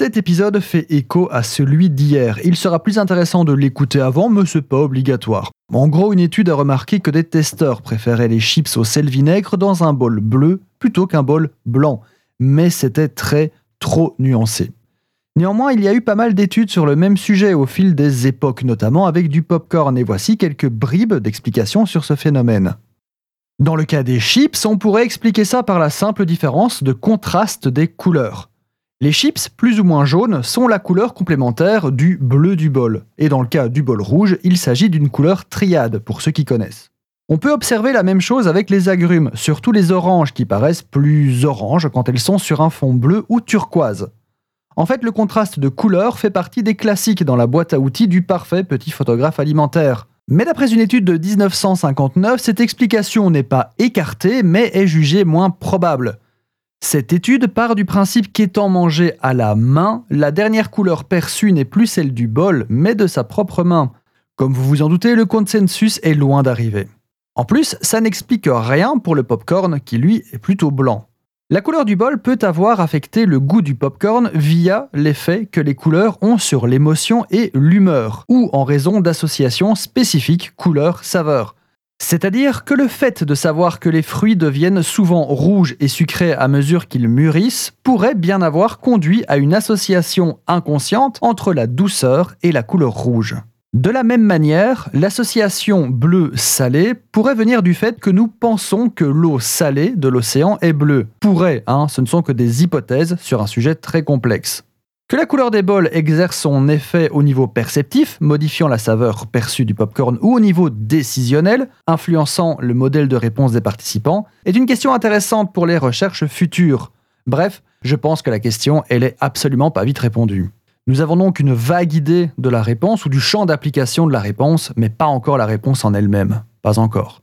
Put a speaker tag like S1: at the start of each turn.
S1: Cet épisode fait écho à celui d'hier. Il sera plus intéressant de l'écouter avant, mais c'est pas obligatoire. En gros, une étude a remarqué que des testeurs préféraient les chips au sel vinaigre dans un bol bleu plutôt qu'un bol blanc. Mais c'était très, trop nuancé. Néanmoins, il y a eu pas mal d'études sur le même sujet au fil des époques, notamment avec du popcorn, et voici quelques bribes d'explications sur ce phénomène. Dans le cas des chips, on pourrait expliquer ça par la simple différence de contraste des couleurs. Les chips, plus ou moins jaunes, sont la couleur complémentaire du bleu du bol. Et dans le cas du bol rouge, il s'agit d'une couleur triade, pour ceux qui connaissent. On peut observer la même chose avec les agrumes, surtout les oranges qui paraissent plus oranges quand elles sont sur un fond bleu ou turquoise. En fait, le contraste de couleur fait partie des classiques dans la boîte à outils du parfait petit photographe alimentaire. Mais d'après une étude de 1959, cette explication n'est pas écartée, mais est jugée moins probable. Cette étude part du principe qu'étant mangé à la main, la dernière couleur perçue n'est plus celle du bol, mais de sa propre main. Comme vous vous en doutez, le consensus est loin d'arriver. En plus, ça n'explique rien pour le popcorn qui lui est plutôt blanc. La couleur du bol peut avoir affecté le goût du popcorn via l'effet que les couleurs ont sur l'émotion et l'humeur, ou en raison d'associations spécifiques couleur-saveur. C'est-à-dire que le fait de savoir que les fruits deviennent souvent rouges et sucrés à mesure qu'ils mûrissent pourrait bien avoir conduit à une association inconsciente entre la douceur et la couleur rouge. De la même manière, l'association bleu-salé pourrait venir du fait que nous pensons que l'eau salée de l'océan est bleue. Pourrait, hein, ce ne sont que des hypothèses sur un sujet très complexe. Que la couleur des bols exerce son effet au niveau perceptif, modifiant la saveur perçue du popcorn, ou au niveau décisionnel, influençant le modèle de réponse des participants, est une question intéressante pour les recherches futures. Bref, je pense que la question, elle est absolument pas vite répondue. Nous avons donc une vague idée de la réponse ou du champ d'application de la réponse, mais pas encore la réponse en elle-même. Pas encore.